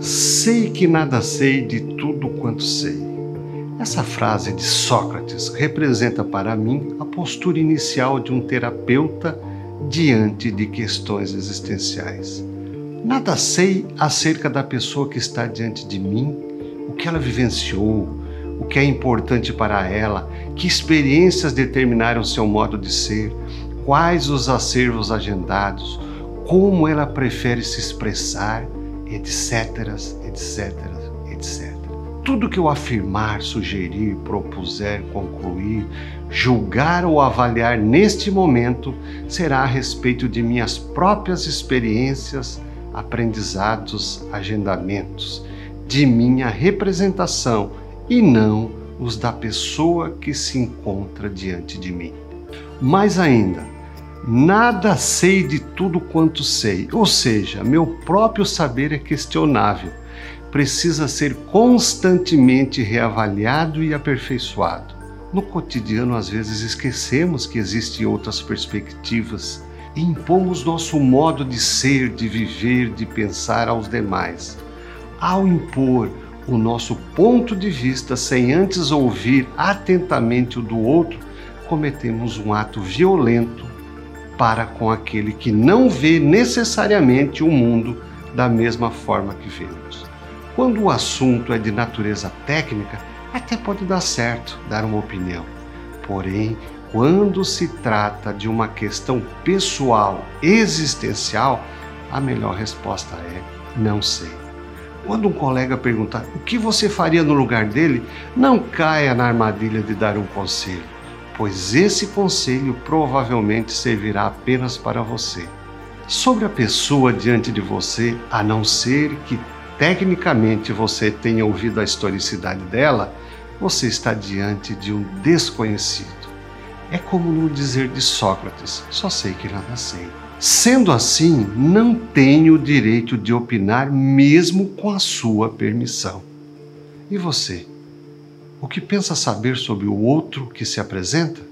Sei que nada sei de tudo quanto sei. Essa frase de Sócrates representa para mim a postura inicial de um terapeuta diante de questões existenciais. Nada sei acerca da pessoa que está diante de mim, o que ela vivenciou, o que é importante para ela, que experiências determinaram seu modo de ser, quais os acervos agendados, como ela prefere se expressar, etc, etc, etc. Tudo que eu afirmar, sugerir, propuser, concluir, julgar ou avaliar neste momento será a respeito de minhas próprias experiências, aprendizados, agendamentos, de minha representação e não os da pessoa que se encontra diante de mim. Mais ainda, nada sei de tudo quanto sei, ou seja, meu próprio saber é questionável, precisa ser constantemente reavaliado e aperfeiçoado. No cotidiano, às vezes, esquecemos que existem outras perspectivas e impomos nosso modo de ser, de viver, de pensar aos demais. Ao impor o nosso ponto de vista sem antes ouvir atentamente o do outro, cometemos um ato violento para com aquele que não vê necessariamente o mundo da mesma forma que vemos. Quando o assunto é de natureza técnica, até pode dar certo dar uma opinião. Porém, quando se trata de uma questão pessoal, existencial, a melhor resposta é não sei. Quando um colega perguntar o que você faria no lugar dele, não caia na armadilha de dar um conselho, pois esse conselho provavelmente servirá apenas para você. Sobre a pessoa diante de você, a não ser que tecnicamente você tenha ouvido a historicidade dela, você está diante de um desconhecido. É como no dizer de Sócrates: só sei que nada sei. Sendo assim, não tenho o direito de opinar mesmo com a sua permissão. E você? O que pensa saber sobre o outro que se apresenta?